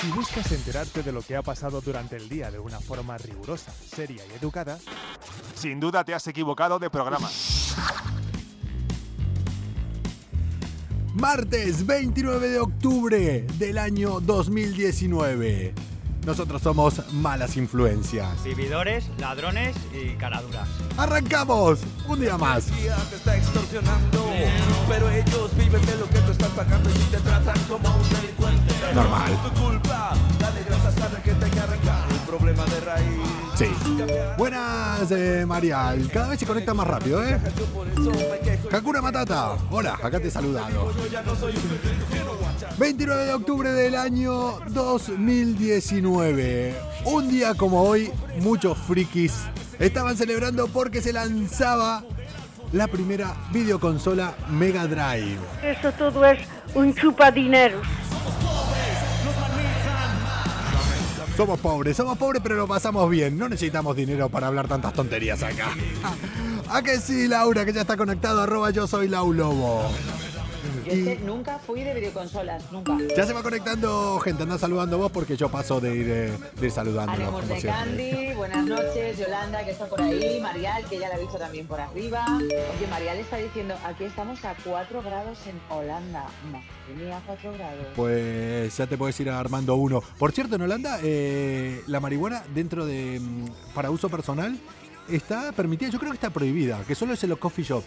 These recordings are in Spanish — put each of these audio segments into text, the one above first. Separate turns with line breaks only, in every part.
Si buscas enterarte de lo que ha pasado durante el día de una forma rigurosa, seria y educada, sin duda te has equivocado de programa.
Martes 29 de octubre del año 2019. Nosotros somos malas influencias.
Vividores, ladrones y caraduras.
¡Arrancamos! Un día más.
policía te está extorsionando, pero ellos viven de lo que tú estás pagando y te tratan como un.
Normal. Sí. Buenas, eh, Marial. Cada vez se conecta más rápido, ¿eh? Hakuna Matata. Hola, acá te he saludado.
Yo ya no soy un cristiano, guacha.
29 de octubre del año 2019. Un día como hoy, muchos frikis estaban celebrando porque se lanzaba la primera videoconsola Mega Drive.
Eso todo es un chupadineros.
Somos pobres, somos pobres, pero lo pasamos bien. No necesitamos dinero para hablar tantas tonterías acá. ¿A que sí, Laura, que ya está conectado? Arroba yo soy Lau Lobo.
Yo es que nunca fui de videoconsolas, nunca.
Ya se va conectando gente, anda saludando vos porque yo paso de ir, eh, de ir saludando.
Haremos de Candy, buenas noches, Yolanda que está por ahí, Marial que ya la he visto también por arriba. Oye, Marial está diciendo, aquí estamos a 4 grados en Holanda. Madre mía, 4 grados.
Pues ya te puedes ir armando uno. Por cierto, en Holanda, eh, la marihuana dentro de. mm, para uso personal está permitida. Yo creo que está prohibida, que solo es en los coffee shops.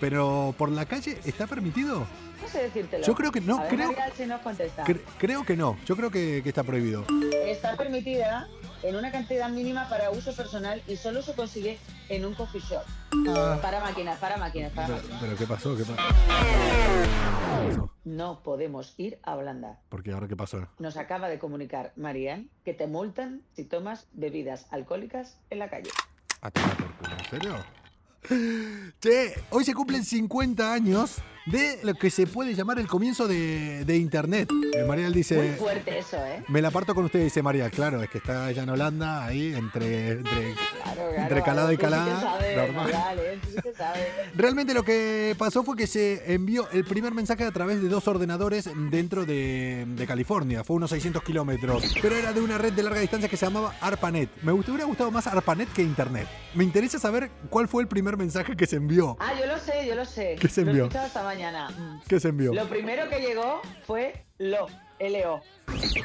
Pero por la calle está permitido.
No sé decírtelo.
Yo creo que no,
A ver,
creo-
Marial, si nos contesta.
Cre- creo que no. Yo creo que, que está prohibido.
Está permitida en una cantidad mínima para uso personal y solo se consigue en un coffee shop.
Ah,
Para máquinas, para máquinas, para
pero,
máquinas.
pero ¿qué pasó? ¿Qué pasó?
No podemos ir a Holanda.
Porque ahora qué pasó.
Nos acaba de comunicar Marianne que te multan si tomas bebidas alcohólicas en la calle.
A tomar por culo, ¿en serio? Che, hoy se cumplen 50 años de lo que se puede llamar el comienzo de, de Internet. Eh, Marial
Muy
dice...
fuerte eso, ¿eh?
Me la parto con usted, dice María. Claro, es que está allá en Holanda, ahí, entre... entre-
Claro, claro.
Entre calada y
tú sí que
calada,
sabes,
normal.
Marial, ¿eh? Sí que sabes.
Realmente lo que pasó fue que se envió el primer mensaje a través de dos ordenadores dentro de, de California. Fue unos 600 kilómetros. Pero era de una red de larga distancia que se llamaba ARPANET. Me hubiera gustado más ARPANET que Internet. Me interesa saber cuál fue el primer mensaje que se envió.
Ah, yo lo sé, yo lo sé.
¿Qué se
Lo he
envió?
escuchado esta mañana. Mm.
¿Qué se envió?
Lo primero que llegó fue lo, L-O.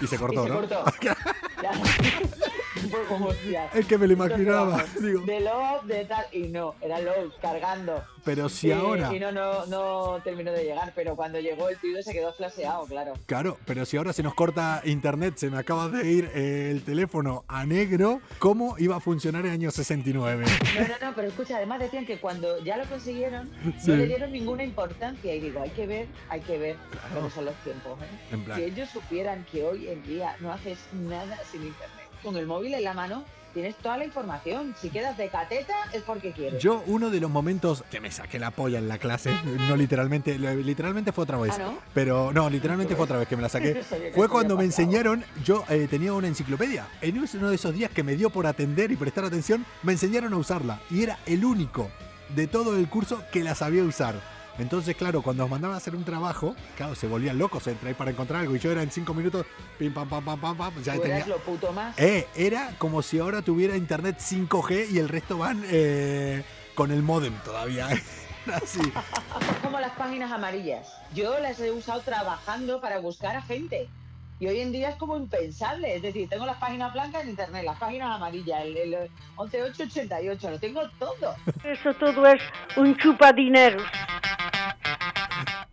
Y se cortó,
y se
¿no?
cortó. Como.
Es que me lo imaginaba. Digo,
De lo, de tal, y no, era lo cargando.
Pero si
Y-
ahora.
Y no, no, no terminó de llegar, pero cuando llegó el tío se quedó flaseado, claro.
Claro, pero si ahora se nos corta internet, se me acaba de ir eh, el teléfono a negro, ¿cómo iba a funcionar en el año 69?
No, no, no, pero escucha, además decían que cuando ya lo consiguieron,
Sí.
no le dieron ninguna importancia. Y digo, hay que ver, hay que ver cómo son los tiempos. ¿eh? Si ellos supieran que hoy en día no haces nada sin internet. Con el móvil en la mano tienes toda la información. Si quedas de cateta es porque quieres.
Yo, uno de los momentos que me saqué la polla en la clase, no literalmente, literalmente fue otra vez.
Ah, ¿no?
Pero no, literalmente fue otra vez que me la saqué. Fue cuando me enseñaron, yo eh, tenía una enciclopedia. En uno de esos días que me dio por atender y prestar atención, me enseñaron a usarla. Y era el único de todo el curso que la sabía usar. Entonces, claro, cuando nos mandaban a hacer un trabajo, claro, se volvían locos entre ahí para encontrar algo. Y yo era en cinco minutos, pim, pam, pam, pam, pam, pam, ya tenía.
eras lo puto más.
Eh, era como si ahora tuviera internet 5G y el resto van eh, con el modem todavía. Así.
como las páginas amarillas. Yo las he usado trabajando para buscar a gente. Y hoy en día es como impensable. Es decir, tengo las páginas blancas en internet, las páginas amarillas, el, el 11888, lo tengo todo.
Eso todo es un chupadineros.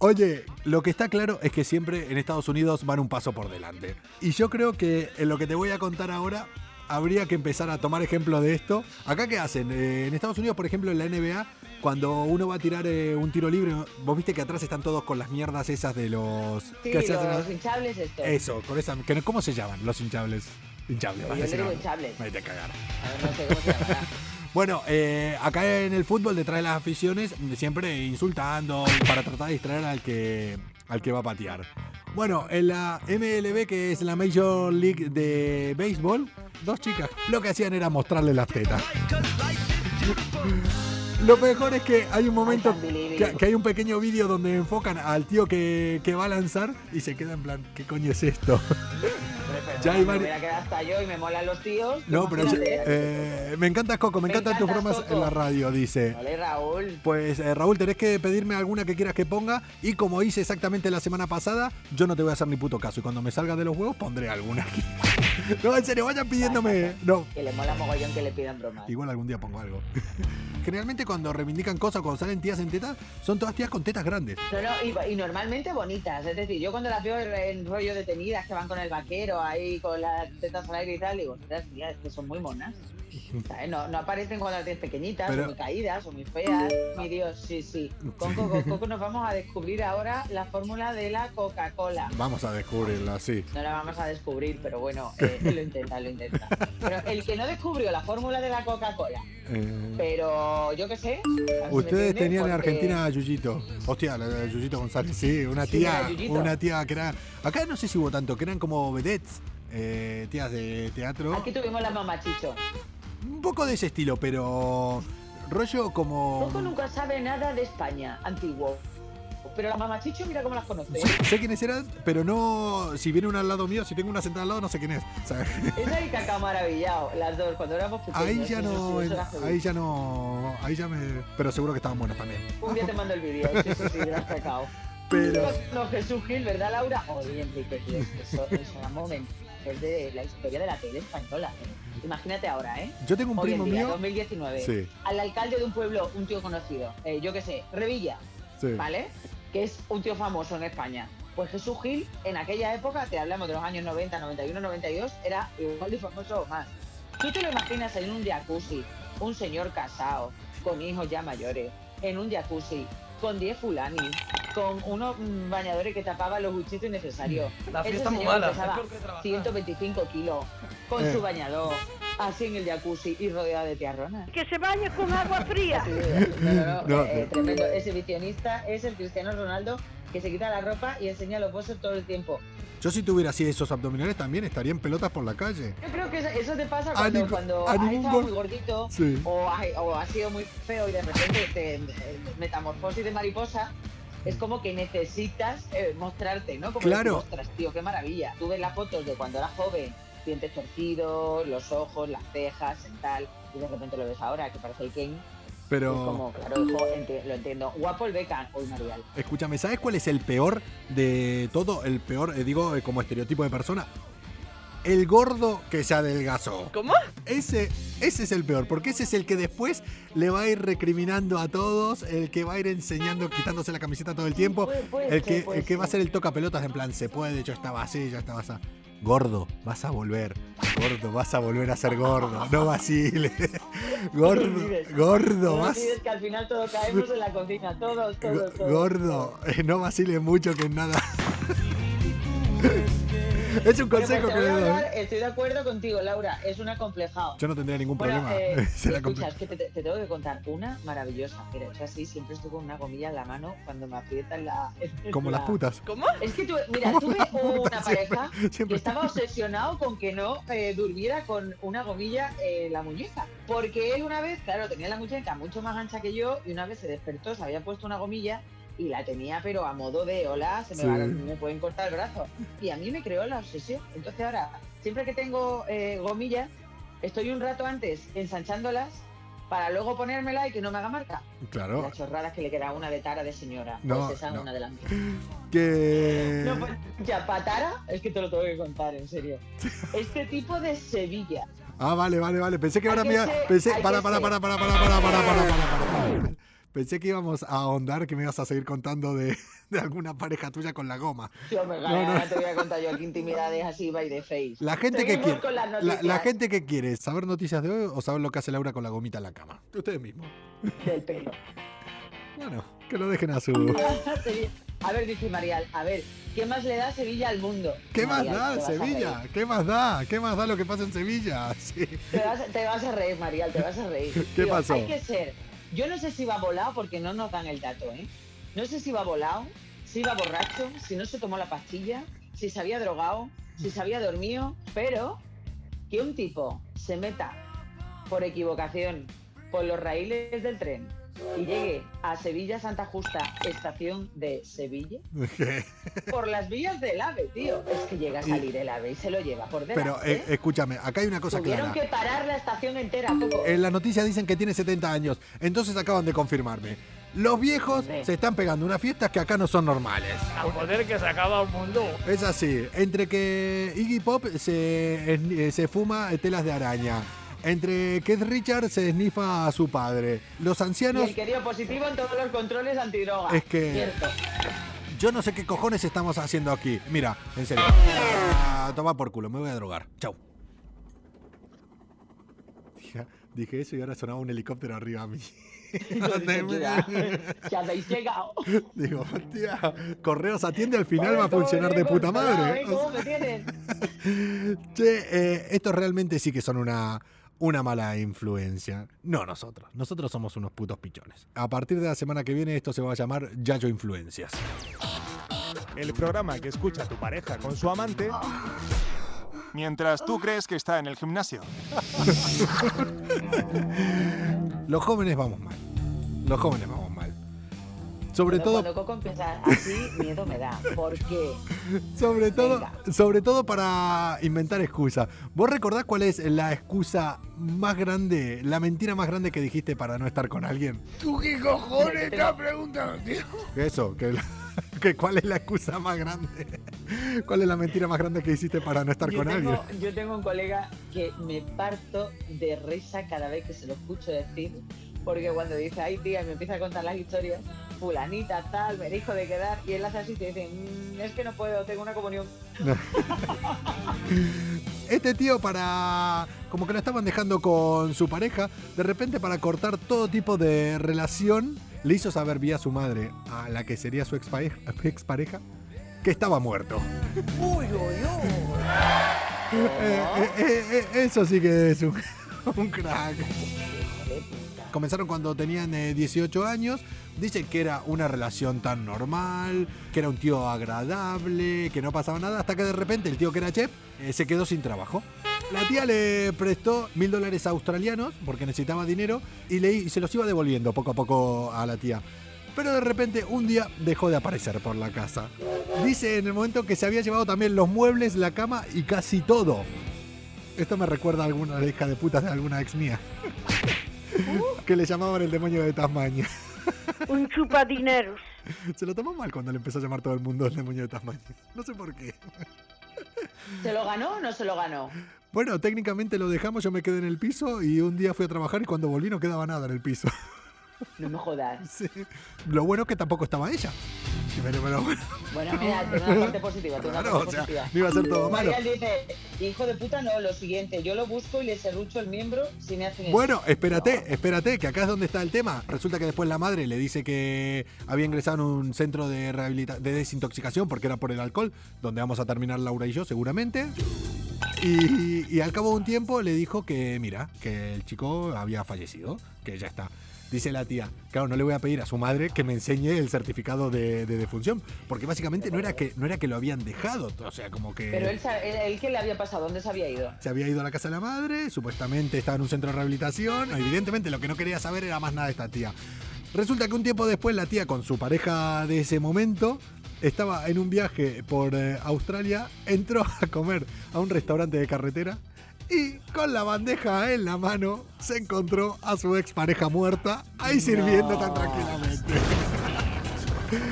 Oye, lo que está claro es que siempre en Estados Unidos van un paso por delante. Y yo creo que en lo que te voy a contar ahora habría que empezar a tomar ejemplo de esto. Acá qué hacen? Eh, en Estados Unidos, por ejemplo, en la NBA, cuando uno va a tirar eh, un tiro libre, vos viste que atrás están todos con las mierdas esas de los...
Sí,
que
los hinchables estos.
Eso, con esa... ¿Cómo se llaman los hinchables? Hinchables,
Yo
vas a decir
hinchables.
Vete a cagar.
A ver, no sé cómo se llamará.
Bueno, eh, acá en el fútbol, detrás de las aficiones, siempre insultando para tratar de distraer al que, al que va a patear. Bueno, en la MLB, que es la Major League de Béisbol, dos chicas lo que hacían era mostrarle las tetas. Lo mejor es que hay un momento que hay un pequeño vídeo donde enfocan al tío que, que va a lanzar y se queda en plan, ¿qué coño es esto? Ya hay
me
vari-
hubiera quedado hasta yo y me molan los tíos.
No, pero eh, me encanta Coco, me,
Me
encantan tus bromas
Coco.
en la radio, dice.
Vale, Raúl.
Pues eh, Raúl, tenés que pedirme alguna que quieras que ponga y como hice exactamente la semana pasada, yo no te voy a hacer ni puto caso y cuando me salga de los huevos pondré alguna aquí. No, en serio, vayan pidiéndome. No,
Que le mola mogollón que le pidan bromas.
igual algún día pongo algo. Generalmente cuando reivindican cosas, cuando salen tías en tetas, son todas tías con tetas grandes.
No, no, y, y normalmente bonitas. Es decir, yo cuando las veo en, rollo detenidas que van con el vaquero ahí, con las tetas al aire y tal, digo, ostras, tía, es que son muy monas. ¿Sabes? No, no aparecen cuando las tienes pequeñitas,
Pero-
o muy caídas, o muy feas. Mi Dios, sí, sí. Con Coco, Coco nos vamos a descubrir ahora la fórmula de la Coca-Cola.
Vamos a descubrirla, sí.
No la vamos a descubrir, pero bueno, eh, lo intenta, lo intenta. Pero el que no descubrió la fórmula de la Coca-Cola,
Eh,
pero yo qué sé.
Ustedes tenían en
porque-
Argentina a Yuyito. Hostia, la de Yuyito González, sí, una
Sí,
tía,
Yuyito.
una tía que era. Acá no sé si hubo tanto, que eran como vedettes, eh, tías de teatro.
Aquí tuvimos la mamachicho.
Un poco de ese estilo, pero rollo como.
Coco nunca sabe nada de España, antiguo. Pero la mamachicho, mira cómo las conoce.
Sé, sé quiénes eran, pero no. Si viene una al lado mío, si tengo una sentada al lado, no sé quién es. Sea,
Esa y Cacao Maravillado, las dos, cuando éramos pequeños.
ahí ya
sí,
no.
sí,
ahí ya no. Ahí ya me. Pero seguro que estaban buenas también.
Un día te mando el vídeo, sí, sí, sí, las Cacao.
Pero.
No, Jesús Gil, ¿verdad, Laura? Oye, Enrique, eso, eso era momento. Es de la historia de la tele española. Imagínate ahora, ¿eh?
Yo tengo un
Hoy
primo
en día,
mío.
2019.
Sí.
Al alcalde de un pueblo, un tío conocido, eh, yo qué sé, Revilla,
Sí.
¿vale? Que es un tío famoso en España. Pues Jesús Gil, en aquella época, te hablamos de los años 90, 91, 92, era igual de famoso o más. Tú te lo imaginas en un jacuzzi, un señor casado, con hijos ya mayores, en un jacuzzi, con 10 fulanis, con unos mm, bañadores que tapaban los buchitos innecesarios.
La
Ese
fiesta muy
señor
mala,
pesaba
es peor que trabajar.
125 kilos, con
Eh.
su bañador, así en el jacuzzi y rodeado de tiarronas.
Que se bañe con agua fría.
Sí, no, no, no,
No,
eh, eh,
no.
tremendo. Ese visionista es el Cristiano Ronaldo que se quita la ropa y enseña los bosses todo el tiempo.
Yo si tuviera así esos abdominales también estaría en pelotas por la calle.
Yo creo que eso, eso te pasa cuando, cuando has estado
gol-
muy gordito
Sí.
o, has, o has sido muy feo y de repente te, eh, metamorfosis de mariposa. Es como que necesitas eh, mostrarte, ¿no? Como
Claro.
decir, ostras, tío, qué maravilla. Tú ves las fotos de cuando eras joven, dientes torcidos, los ojos, las cejas, tal, y de repente lo ves ahora, que parece el Ken.
Pero.
Es como, claro, hijo, enti- lo entiendo. Guapo el Beckham, hoy Marial.
Escúchame, ¿sabes cuál es el peor de todo? El peor, eh, digo, eh, como estereotipo de persona. El gordo que se adelgazó.
¿Cómo?
Ese, ese es el peor, porque ese es el que después le va a ir recriminando a todos, el que va a ir enseñando, quitándose la camiseta todo el tiempo,
Puede- puede
el que,
ser,
el que va a
ser.
el toca pelotas en plan, se puede, yo estaba así, yo estaba así. Gordo, vas a volver. Gordo, vas a volver a ser gordo. No vaciles. Gordo, gordo,
No
vas.
que al final todos caemos en la cocina, todos, todos, todos.
Gordo, eh, no vaciles mucho que en nada. es un
Pero,
consejo
pues,
que
te
le doy.
hablar, estoy de acuerdo contigo, Laura, es un acomplejado.
Yo no tendría ningún
Bueno,
problema.
eh,
Será
escucha, es que te, te tengo que contar una maravillosa. Mira, es así, siempre estoy con una gomilla en la mano cuando me aprietan la...
Como las
la-
putas.
¿Cómo?
Es que tuve, mira, tuve
las
una pareja
siempre- siempre
que estaba obsesionado con que no eh, durmiera con una gomilla en la muñeca. Porque él una vez, claro, tenía la muñeca mucho más ancha que yo y una vez se despertó, se había puesto una gomilla y la tenía pero a modo de hola, se me,
Sí.
va- me pueden cortar el brazo. Y a mí me creó la obsesión. Entonces ahora, siempre que tengo eh, gomillas, estoy un rato antes ensanchándolas para luego ponérmela y que no me haga marca.
Claro.
Las chorradas que le queda una de tara de señora.
No,
pues esa es
no.
una de las.
Que.
No, pues, ya, Patara, es que te lo tengo que contar, en serio. Este tipo de Sevilla.
Ah, vale, vale, vale. Pensé que ahora me Pensé. Para, para, para, para, para, para, para, para, para, para, para. Pensé que íbamos a ahondar, que me ibas a seguir contando de, de alguna pareja tuya con la goma.
Yo me
No, no.
te voy a contar yo aquí intimidades así by the face.
La gente que quiere. La, la gente que quiere saber noticias de hoy o saber lo que hace Laura con la gomita en la cama. Ustedes mismos.
del pelo.
Bueno, que lo dejen a su.
A ver, dice Marial, a ver, ¿qué más le da Sevilla al mundo?
¿Qué más
Marial,
da
te vas a
Sevilla? ¿Qué más da? ¿Qué más da lo que pasa en Sevilla? Sí.
Te vas, te vas a reír, Marial, te vas a reír.
¿Qué pasó?
Hay que ser. Yo no sé si va volado porque no nos dan el dato, ¿eh? No sé si va volado, si va borracho, si no se tomó la pastilla, si se había drogado, si se había dormido, pero que un tipo se meta por equivocación por los raíles del tren y llegue a Sevilla Santa Justa, estación de Sevilla, por las vías del AVE, tío. Es que llega a salir el AVE y se lo lleva por delante.
Pero eh, escúchame, acá hay una cosa
Tuvieron
clara.
que parar la estación entera, Coco.
En la noticia dicen que tiene 70 años, entonces acaban de confirmarme. Los viejos
Sí.
se están pegando unas fiestas que acá no son normales.
A poder que se acaba el mundo.
Es así, entre que Iggy Pop se, eh, se fuma telas de araña, entre Keith Richards se esnifa a su padre, los
Y
ancianos,
el que dio positivo en todos los controles antidroga.
Es que-
Cierto.
yo no sé qué cojones estamos haciendo aquí. Mira, en serio. A tomar por culo, me voy a drogar. Chau. Dije, dije eso y ahora sonaba un helicóptero arriba a mí.
Yo dije, "Mira, Ya habéis llegado.
Digo, hostia, Correos atiende al final va a
¿Cómo
funcionar de puta madre.
¿Cómo me tienen?
Che, eh, estos realmente sí que son una, una mala influencia. No nosotros. Nosotros somos unos putos pichones. A partir de la semana que viene esto se va a llamar Yayo Influencias.
El programa que escucha tu pareja con su amante mientras tú crees que está en el gimnasio.
Los jóvenes vamos mal. Los jóvenes vamos mal. Sobre
Bueno,
todo,
Cuando Coco empieza así, miedo me da. ¿Por qué?
sobre todo,
Venga.
sobre todo para inventar excusas. ¿Vos recordás cuál es la excusa más grande, la mentira más grande que dijiste para no estar con alguien?
¿Tú qué cojones estás preguntando, tío?
Eso, que, la- que cuál es la excusa más grande. ¿Cuál es la mentira más grande que hiciste para no estar
Yo
con
tengo,
alguien?
yo tengo un colega que me parto de risa cada vez que se lo escucho decir, porque cuando dice, ay tía, y me empieza a contar las historias, fulanita, tal, me dijo de quedar, y él hace así y te dice, "Mm, es que no puedo, tengo una comunión.
Este tío para... Como que lo estaban dejando con su pareja, de repente para cortar todo tipo de relación, le hizo saber vía su madre, a la que sería su expareja, expareja que estaba muerto.
Uy, uy, uy.
Eh, eh, eh, eso sí que es un, un crack. Comenzaron cuando tenían eh, 18 años. Dicen que era una relación tan normal, que era un tío agradable, que no pasaba nada, hasta que de repente el tío que era chef eh, se quedó sin trabajo. La tía le prestó mil dólares australianos porque necesitaba dinero y, y se los iba devolviendo poco a poco a la tía. Pero de repente un día dejó de aparecer por la casa. Dice en el momento que se había llevado también los muebles, la cama y casi todo. Esto me recuerda a alguna hija de putas de alguna ex mía. que le llamaban el demonio de Tasmania.
Un chupadineros.
Se lo tomó mal cuando le empezó a llamar todo el mundo el demonio de Tasmania. No sé por qué.
¿Se lo ganó o no se lo ganó?
Bueno, técnicamente lo dejamos, yo me quedé en el piso y un día fui a trabajar y cuando volví no quedaba nada en el piso.
No me jodas.
Sí. Lo bueno es que tampoco estaba ella. Pero, pero bueno,
Bueno, mira, tiene una parte positiva, tiene una parte
o sea,
positiva.
no iba a ser todo malo.
Marian dice, hijo de puta, no, lo siguiente, yo lo busco y le serrucho el miembro si me hacen eso.
Bueno, espérate, espérate, que acá es donde está el tema. Resulta que después la madre le dice que había ingresado en un centro de rehabilita de desintoxicación porque era por el alcohol, donde vamos a terminar Laura y yo seguramente. Y, y al cabo de un tiempo le dijo que, mira, que el chico había fallecido, que ya está. Dice la tía, claro, no le voy a pedir a su madre que me enseñe el certificado de, de defunción, porque básicamente no era que no era que lo habían dejado, o sea, como que
Pero él, él, él, ¿qué le había pasado? ¿Dónde se había ido?
se había ido a la casa de la madre, supuestamente estaba en un centro de rehabilitación. Evidentemente lo que no quería saber era más nada de esta tía. Resulta que un tiempo después la tía con su pareja de ese momento estaba en un viaje por eh, Australia, entró a comer a un restaurante de carretera y con la bandeja en la mano se encontró a su expareja muerta ahí sirviendo tan tranquilamente.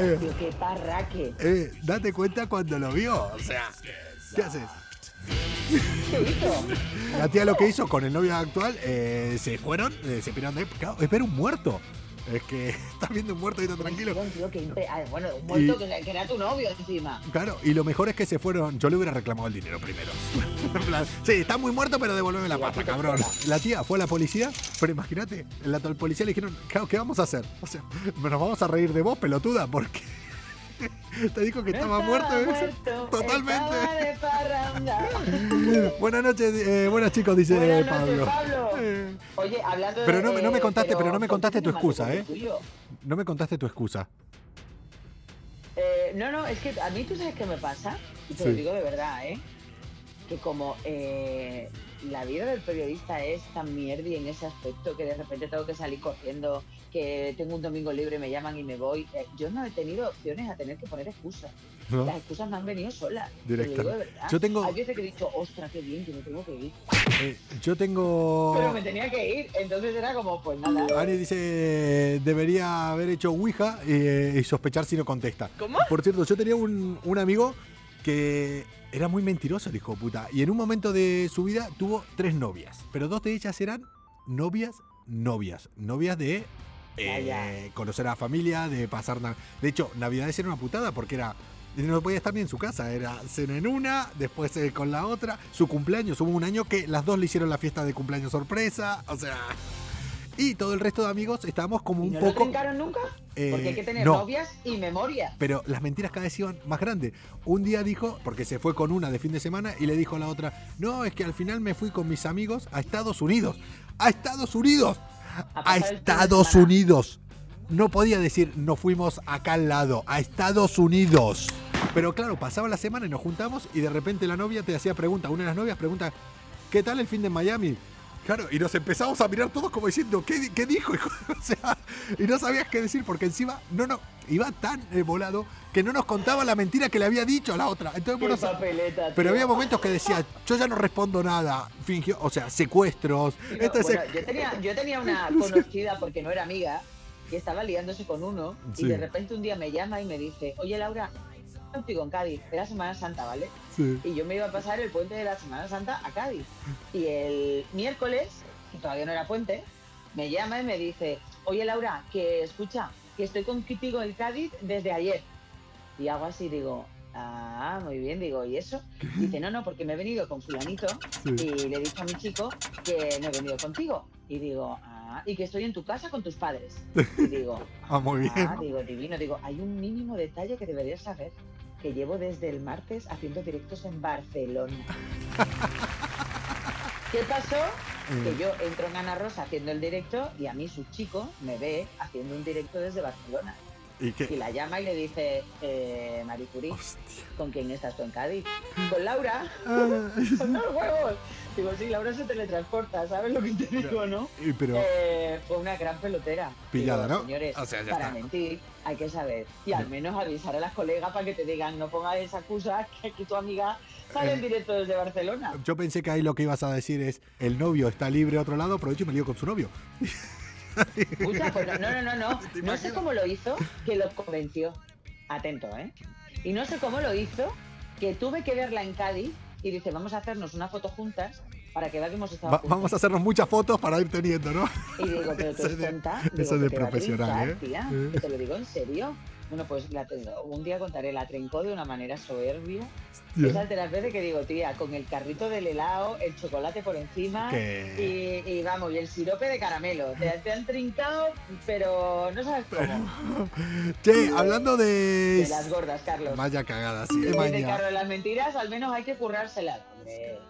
Eh.
Qué parraque.
Eh, date cuenta cuando lo vio, o sea, ¿qué haces?
¿Qué hizo?
La tía lo que hizo con el novio actual, eh, se fueron, eh, se piraron de. Claro, es ver un muerto. Es que estás viendo un muerto tan tranquilo.
Ah, bueno, un muerto
Y-
que, que era tu novio encima.
Claro, y lo mejor es que se fueron. Yo le hubiera reclamado el dinero primero. Sí, está muy muerto, pero devuélveme la
te
cabrón. La tía fue a la policía, pero imagínate, la policía le dijeron, ¿qué vamos a hacer? O sea, nos vamos a reír de vos, pelotuda, porque te dijo que estaba, muerto. ¿eh?
muerto,
Totalmente.
de.
Buenas noches, eh, buenas chicos, dice
Buenas noches, Pablo.
Eh,
Oye, hablando de.
Pero no me- no me contaste- pero no me
¿por qué
contaste tu excusa, ¿eh?
tuyo?
no me contaste tu excusa.
Eh, no, no, es que a mí tú sabes qué me pasa, y te
Sí.
lo digo de verdad, ¿eh? Que como eh, la vida del periodista es tan mierda en ese aspecto que de repente tengo que salir corriendo que tengo un domingo libre, me llaman y me voy. Eh, yo no he tenido opciones a tener que poner excusas.
¿no?
Las excusas me han venido solas. te lo
Directa.
digo de verdad.
Yo tengo-
Hay veces que he dicho, ostras, qué bien, que me tengo que ir.
Eh, yo tengo.
Pero me tenía que ir. Entonces era como, pues nada.
Ani dice, debería haber hecho Ouija eh, y sospechar si no contesta.
¿Cómo?
Por cierto, yo tenía un, un amigo que era muy mentiroso, el hijo de puta. Y en un momento de su vida tuvo tres novias. Pero dos de ellas eran novias, novias. Novias de eh, conocer a la familia, de pasar... De hecho, Navidades era una putada porque era... No podía estar ni en su casa, era cena en una, después eh, con la otra, su cumpleaños, hubo un año que las dos le hicieron la fiesta de cumpleaños sorpresa, o sea... Y todo el resto de amigos estábamos como
¿Y
un
no
poco...
trincaron nunca?
eh,
Porque hay que tener
no.
novias y memoria.
Pero las mentiras cada vez iban más grandes. Un día dijo, porque se fue con una de fin de semana, y le dijo a la otra, no, es que al final me fui con mis amigos a Estados Unidos. ¡A Estados Unidos!
A
¡A
pasar el fin de
Estados. Unidos! No podía decir, nos fuimos acá al lado, a Estados Unidos. Pero claro, pasaba la semana y nos juntamos y de repente la novia te hacía pregunta, una de las novias pregunta, ¿qué tal el fin de Miami? Claro, y nos empezamos a mirar todos como diciendo, ¿qué, qué dijo? hijo? O sea, y no sabías qué decir porque encima no, no, iba tan eh, volado que no nos contaba la mentira que le había dicho a la otra. Entonces, bueno,
papeleta,
pero había momentos que decía, yo ya no respondo nada, fingió, o sea, secuestros.
No, bueno, yo, tenía, yo tenía una conocida, porque no era amiga, que estaba liándose con uno
Sí.
y de repente un día me llama y me dice, oye Laura, estoy contigo en Cádiz, era Semana Santa, ¿vale?
Sí.
Y yo me iba a pasar el puente de la Semana Santa a Cádiz. Y el miércoles, que todavía no era puente, me llama y me dice, oye Laura, que escucha, que estoy contigo en Cádiz desde ayer. Y hago así, digo, ah, muy bien, digo, ¿y eso? Dice, no, no, porque me he venido con fulanito
Sí.
y le he dicho a mi chico que no he venido contigo. Y digo, ah, y que estoy en tu casa con tus padres. Y digo,
Ah, muy bien.
ah, digo, divino, digo, hay un mínimo detalle que deberías saber. Que llevo desde el martes haciendo directos en Barcelona. ¿Qué pasó? Que
Eh,
yo entro en Ana Rosa haciendo el directo y a mí su chico me ve haciendo un directo desde Barcelona.
¿Y
la llama y le dice, eh, Marie Curie,
Hostia.
¿con quién estás tú en Cádiz? Con Laura.
Ah,
Con los huevos. Digo, sí, Laura se teletransporta, ¿sabes lo que te digo, no?
y pero,
Eh, fue una gran pelotera.
Pillada,
Digo,
¿no?
Señores,
O sea, ya
para
está.
mentir hay que saber. Y al menos avisar a las colegas para que te digan, no pongas esa excusa que aquí tu amiga sale
Eh.
en directo desde Barcelona.
yo pensé que ahí lo que ibas a decir es, el novio está libre a otro lado, aprovecho y me lío con su novio.
Pues no, no, no, no.
¿Te
No sé cómo lo hizo que los convenció. Atento, ¿eh? Y no sé cómo lo hizo que tuve que verla en Cádiz y dice, vamos a hacernos una foto juntas para que vea que hemos estado
Va- vamos a hacernos muchas fotos para ir teniendo, ¿no?
Y digo, pero tú
de-
tonta.
eso
Digo,
de profesional, ¿eh?
tía,
Eh.
que te lo digo en serio. Bueno, pues la un día contaré, la trincó de una manera soberbia.
Hostia.
Esas de las veces que digo, tía, con el carrito del helado, el chocolate por encima y, y vamos, y el sirope de caramelo. Te, te han trincado, pero no sabes cómo.
Che, hablando de...
De las gordas, Carlos.
Vaya cagada, sí.
Dice
maña.
Carlos, las mentiras al menos hay que currárselas.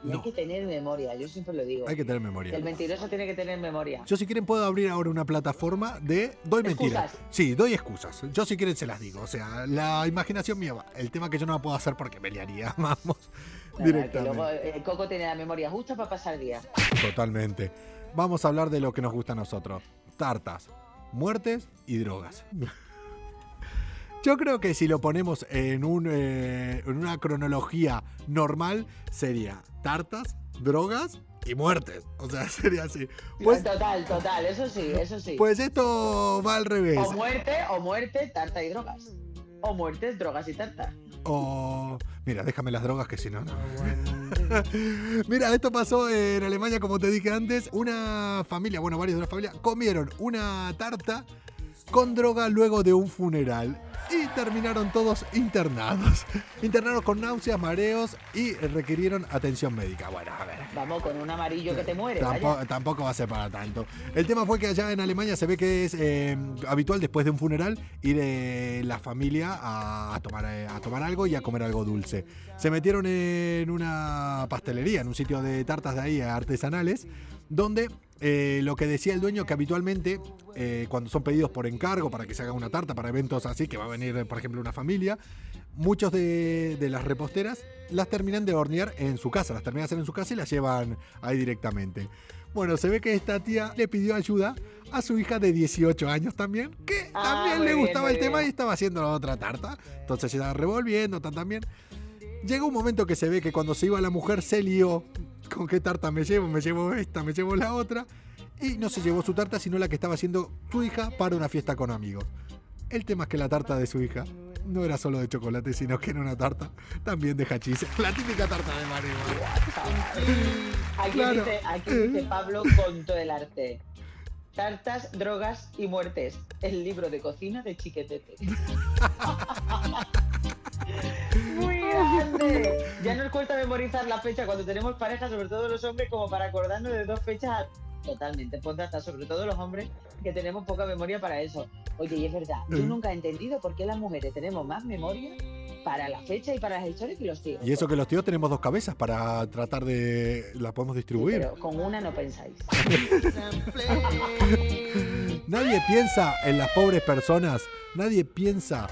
No.
hay que tener memoria, yo siempre lo digo.
Hay que tener memoria.
El mentiroso tiene que tener memoria.
Yo si quieren puedo abrir ahora una plataforma de doy mentiras.
Excusas.
Sí, doy excusas. Yo si quieren se las digo. O sea, la imaginación mía va. El tema que yo no la puedo hacer porque me liaría, vamos.
Que
directamente.
luego eh, Coco tiene la memoria justa para pasar días.
Totalmente. Vamos a hablar de lo que nos gusta a nosotros. Tartas, muertes y drogas. Yo creo que si lo ponemos en, un, eh, en una cronología normal, sería tartas, drogas y muertes. O sea, sería así. Pues,
total, total, eso sí, eso sí.
pues esto va al revés.
o muerte, o muerte, tarta y drogas. O muertes, drogas y tarta.
O. Mira, déjame las drogas que si no, no. Mira, esto pasó en Alemania, como te dije antes. Una familia, bueno, varios de una familia, comieron una tarta con droga luego de un funeral. Y terminaron todos internados. Internados con náuseas, mareos y requirieron atención médica. Bueno, a ver.
Vamos, con un amarillo que te muere,
Tampoco,
vaya.
tampoco va a ser para tanto. El tema fue que allá en Alemania se ve que es eh, habitual después de un funeral ir eh, la familia a, a tomar, eh, a tomar algo y a comer algo dulce. Se metieron en una pastelería, en un sitio de tartas de ahí artesanales, donde eh, lo que decía el dueño que habitualmente eh, cuando son pedidos por encargo para que se haga una tarta para eventos así, que va a venir por ejemplo una familia, muchos de, de las reposteras las terminan de hornear en su casa, las terminan de hacer en su casa y las llevan ahí directamente. Bueno, se ve que esta tía le pidió ayuda a su hija de 18 años también, que
Ah,
también le gustaba el tema
bien.
y estaba haciendo la otra tarta. Entonces se estaba revolviendo tan, también. Llega un momento que se ve que cuando se iba la mujer se lió con qué tarta me llevo, me llevo esta, me llevo la otra. Y no se llevó su tarta, sino la que estaba haciendo su hija para una fiesta con amigos. El tema es que la tarta de su hija no era solo de chocolate, sino que era una tarta también de hachís. La típica tarta de marihuana.
Aquí,
Claro.
dice, aquí dice Pablo con todo el arte. Tartas, drogas y muertes. El libro de cocina de Chiquetete. Muy grande. Ya nos cuesta memorizar la fecha cuando tenemos pareja, sobre todo los hombres, como para acordarnos de dos fechas totalmente. Ponte hasta sobre todo los hombres que tenemos poca memoria para eso. Oye, y es verdad, yo
Mm.
nunca he entendido por qué las mujeres tenemos más memoria para la fecha y para las historias que los tíos.
Y eso que los tíos tenemos dos cabezas para tratar de... La podemos
Sí,
distribuir.
pero con una no pensáis.
Nadie piensa en las pobres personas, nadie piensa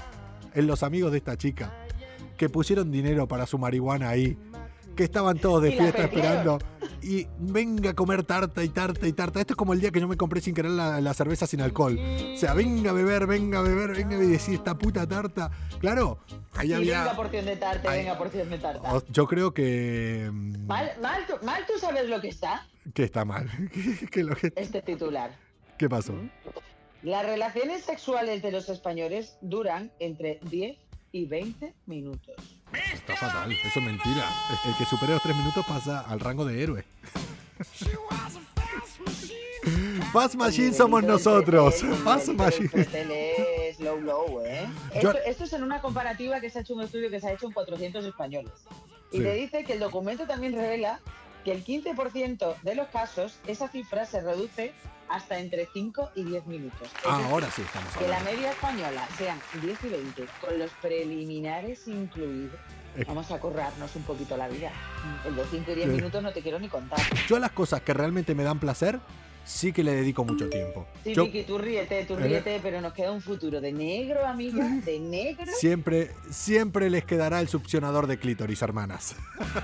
en los amigos de esta chica que pusieron dinero para su marihuana ahí, que estaban todos de
Y
fiesta esperando y venga a comer tarta y tarta y tarta. Esto es como el día que yo me compré sin querer la, la cerveza sin alcohol. O sea, venga a beber, venga a beber, venga a decir esta puta tarta. Claro, ahí
Y
había...
venga porción de tarta,
Ay.
venga porción de tarta.
Yo creo que... mm,
Mal, mal, tú- mal tú sabes lo que está,
Que está mal. que lo que-
este titular.
¿Qué pasó?
Las relaciones sexuales de los españoles duran entre 10 y 20 minutos.
Está fatal, eso es mentira. El que supere los tres minutos pasa al rango de héroe. Fast Machine somos nosotros. Fast Machine.
Es low low, ¿eh?
Yo-
Esto, esto es en una comparativa que se ha hecho un estudio que se ha hecho en 400 españoles. Y
Sí.
te dice que el documento también revela que el 15% de los casos esa cifra se reduce hasta entre 5 y 10 minutos. Es
Ah, ahora sí estamos
Que la
hablando.
media española sean 10 y 20, con los preliminares incluidos.
Es-
Vamos a currarnos un poquito la vida. El de 5 y 10
Sí.
minutos no te quiero ni contar.
Yo a las cosas que realmente me dan placer, sí que le dedico mucho tiempo.
Sí,
Yo
Vicky, tú ríete, tú
Eh.
ríete, pero nos queda un futuro de negro, amiga, de negro.
siempre, siempre les quedará el succionador de clítoris, hermanas.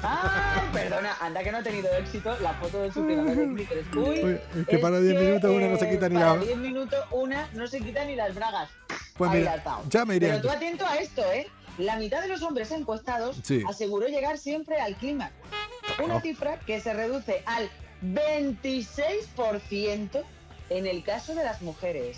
Ay, perdona, anda que no ha tenido éxito la foto del succionador de clítoris. Uy,
es que para 10 minutos una no se quita ni
para
la-
10 minutos una no se quita ni las bragas.
Pues
Ahí
mira,
la
ya me iré
Pero tú atento a esto, ¿eh? La mitad de los hombres encuestados
Sí.
aseguró llegar siempre al clímax. Una
Oh.
cifra que se reduce al 26% en el caso de las mujeres.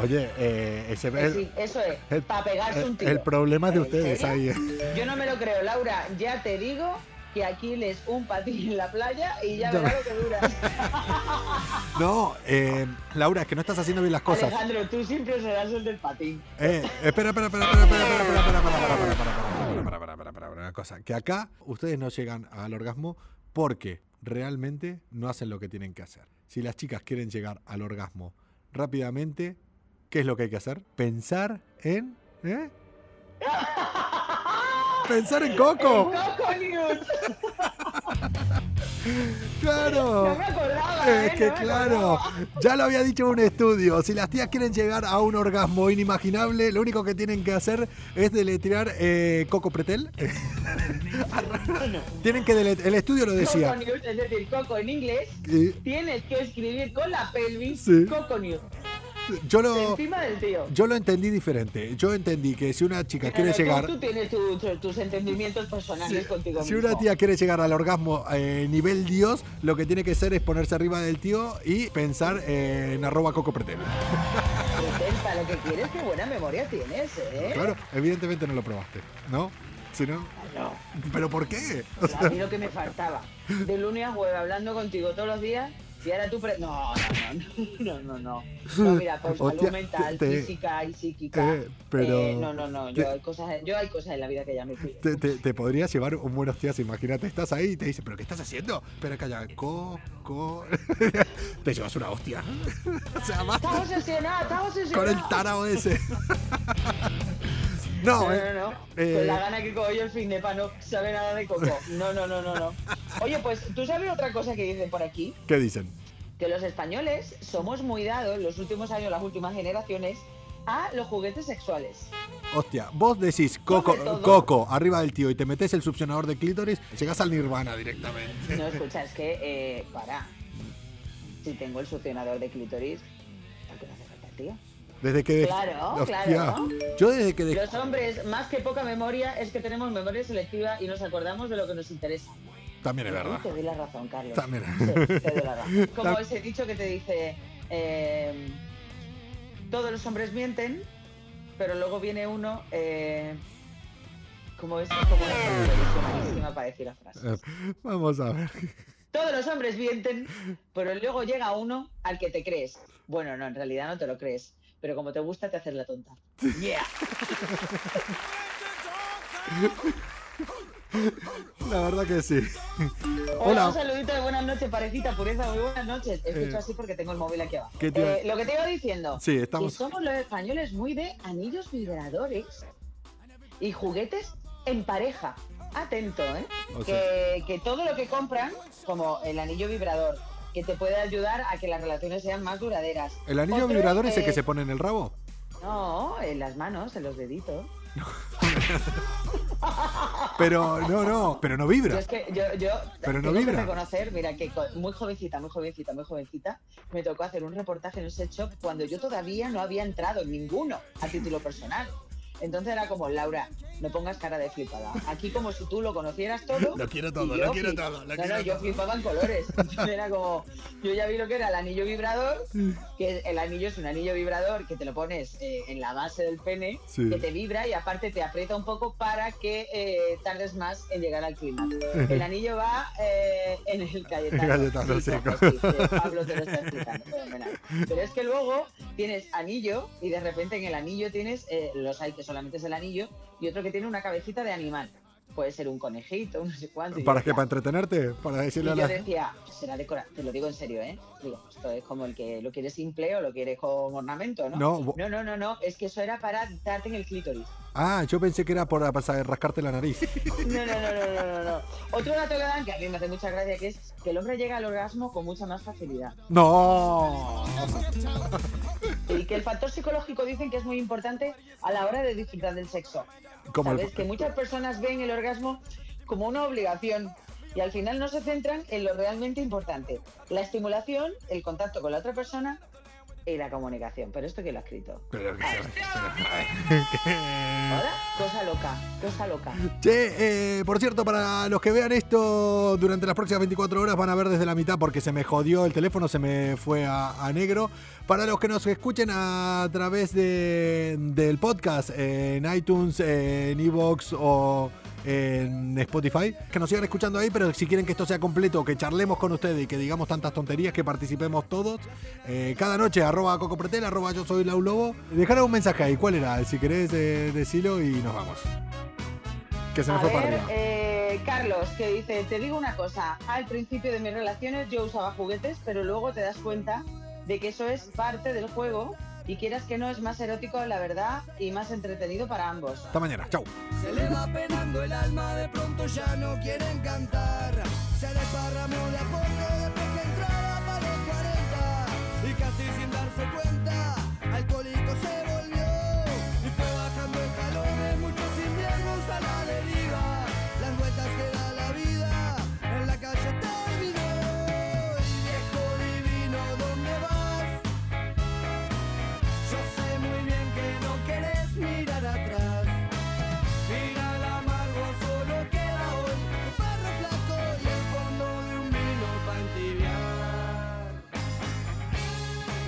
Oye, eh, ese
Es
el,
decir, eso es,
el-
para pegarse un tiro.
el problema de
¿En
ustedes ahí. eh.
Yo no me lo creo, Laura. Ya te digo que aquí les un patín en la playa y ya, verás
ve-
lo que dura.
No, eh, Laura, es que no estás haciendo bien las cosas.
Alejandro, tú siempre serás el del patín.
Eh, espera, espera, espera, espera, espera, espera, espera, espera, espera, espera, espera, espera, espera, espera, espera, espera, una cosa. Que acá ustedes no llegan al orgasmo porque realmente no hacen lo que tienen que hacer. Si las chicas quieren llegar al orgasmo rápidamente, ¿qué es lo que hay que hacer? Pensar en... ¿Eh? Pensar en Coco.
¡El Coco News!
Claro.
No me acordaba, ¿eh?
Es que
No me
claro,
acordaba.
ya lo había dicho un estudio, si las tías quieren llegar a un orgasmo inimaginable, lo único que tienen que hacer es deletrear eh, Coco Pretel. tienen que deletrear, el estudio lo decía.
Coco News, es decir, Coco en inglés, tienes que escribir con la pelvis
Sí.
Coco News.
Yo lo,
Encima del tío.
yo lo entendí diferente. Yo entendí que si una chica quiere
Pero tú-
llegar,
Tú, tienes tu- tu- tus entendimientos personales contigo
si
mismo.
una tía quiere llegar al orgasmo eh, nivel Dios, lo que tiene que hacer es ponerse arriba del tío y pensar eh, en arroba Coco Pretel.
Para lo que quieres, qué buena memoria tienes, ¿eh?
Claro, evidentemente no lo probaste, ¿no? Si no,
No.
¿pero por qué? O
A
sea,
mí lo que me faltaba. De lunes a jueves hablando contigo todos los días y ahora tú... pre- No, no, no, no, no, no. No, mira, por salud
Hostia,
mental,
te-
física y psíquica.
eh, pero
eh, no, no, no. Yo
te-
hay, cosas, yo hay cosas en la vida que ya me pido.
Te, te, te podrías llevar un buenos días, imagínate, estás ahí y te dice, ¿pero qué estás haciendo? Pero calla, co, co. te llevas una hostia. o sea, más
Estás obsesionada, estás obsesionada.
con el tarao ese.
No,
no,
no,
eh.
no.
eh,
Con la gana que cojo yo el fin de pa' no sabe nada de coco. No, no, no, no, no. Oye, pues, ¿tú sabes otra cosa que dicen por aquí?
¿Qué dicen?
que los españoles somos muy dados, los últimos años, las últimas generaciones, a los juguetes sexuales.
Hostia, vos decís coco, coco arriba del tío y te metes el succionador de clítoris, llegás al nirvana directamente.
No, escucha, es que, eh, para. Si tengo el succionador de clítoris, ¿por qué no hace falta el tío?
Desde que.
Claro,
Hostia.
claro.
Yo desde que.
Los hombres, más que poca memoria, es que tenemos memoria selectiva y nos acordamos de lo que nos interesa.
También es
Sí,
verdad.
Te doy la razón, Carlos.
También.
Sí, te doy la razón. Como ese dicho que te dice, eh, todos los hombres mienten, pero luego viene uno, eh, como es, como es, soy malísima para decir la frase.
Eh, Vamos a ver.
Todos los hombres mienten, pero luego llega uno al que te crees. Bueno, no, en realidad no te lo crees, pero como te gusta te haces la tonta. Yeah.
La verdad que sí.
Hola, un
Hola.
saludito de buenas noches, parecita, pureza, muy buenas noches. Escucho
Eh,
así porque tengo el móvil aquí abajo.
¿qué te
Eh, lo que te iba diciendo,
Sí,
que
estamos.
somos los españoles muy de anillos vibradores y juguetes en pareja. Atento, ¿eh?
O
que, que todo lo que compran, como el anillo vibrador, que te puede ayudar a que las relaciones sean más duraderas.
¿El anillo
Otro,
vibrador ese
eh,
que se pone en el rabo?
No, en las manos, en los deditos.
Pero no, no, pero no
Yo
vibra.
es que yo, yo
Pero no
tengo
vibra.
que reconocer, mira, que muy jovencita, muy jovencita, muy jovencita, me tocó hacer un reportaje en sex shop cuando yo todavía no había entrado en ninguno a título personal. Entonces era como, Laura, no pongas cara de flipada. Aquí como si tú lo conocieras todo.
Lo quiero todo, lo quiero todo, lo
no,
quiero
no, yo
todo.
flipaba en colores. Era como, yo ya vi lo que era el anillo vibrador, que el anillo es un anillo vibrador que te lo pones eh, en la base del pene,
Sí.
que te vibra y aparte te aprieta un poco para que eh, tardes más en llegar al clímax. El anillo va eh, en el Cayetano.
Cayetano, sí,
coge,
co-
sí, Pablo te lo está explicando. Pero es que luego tienes anillo y de repente en el anillo tienes, eh, los hay que solamente es el anillo, y otro que tiene una cabecita de animal. Puede ser un conejito, no sé cuánto. y yo
¿Para qué? ¿Para entretenerte? Para
y
decirle a
yo
la.
decía, será decora, te lo digo en serio, ¿eh? Digo, esto es como el que lo quieres simple o lo quieres con ornamento, ¿no?
No,
no, no, no, no, es que eso era para darte en el clítoris.
Ah, yo pensé que era por para rascarte la nariz.
No, no, no, no, no, no, no. Otro dato que dan que a mí me hace mucha gracia que es que el hombre llega al orgasmo con mucha más facilidad.
No.
Que el factor psicológico dicen que es muy importante a la hora de disfrutar del sexo.
Como
Sabes
el-
que muchas personas ven el orgasmo como una obligación y al final no se centran en lo realmente importante. La estimulación, el contacto con la otra persona y la comunicación. Pero esto que lo ha escrito.
Pero que-
Ahora, cosa loca, cosa loca.
Che, eh, por cierto, para los que vean esto durante las próximas 24 horas van a ver desde la mitad porque se me jodió el teléfono, se me fue a, a negro. Para los que nos escuchen a través de, del podcast en iTunes, en Evox o en Spotify, que nos sigan escuchando ahí, pero si quieren que esto sea completo, que charlemos con ustedes y que digamos tantas tonterías, que participemos todos, eh, cada noche, arroba Coco Pretel, arroba yo soy Lau Lobo, dejar un mensaje ahí, ¿cuál era? Si querés, eh, decilo y nos vamos. Que se me
A
fue para
ver,
arriba.
eh, Carlos, que dice, te digo una cosa, al principio de mis relaciones yo usaba juguetes, pero luego te das cuenta de que eso es parte del juego y quieras que no es más erótico, la verdad, y más entretenido para ambos.
Hasta mañana, chau.
Se le va penando el alma, de pronto ya no quieren cantar. Se desparramó de a poco después que entraba para los 40. Y casi sin darse cuenta,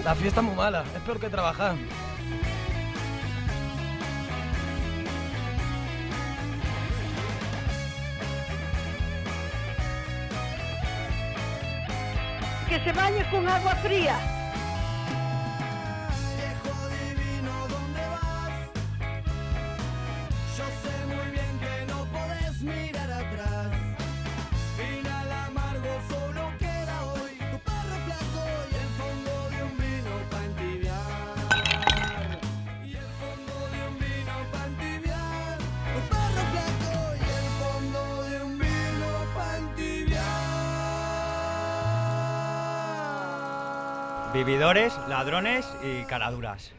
La
fiesta es muy mala, es peor que trabajar.
Que se bañe con agua fría.
Ladrones y caraduras.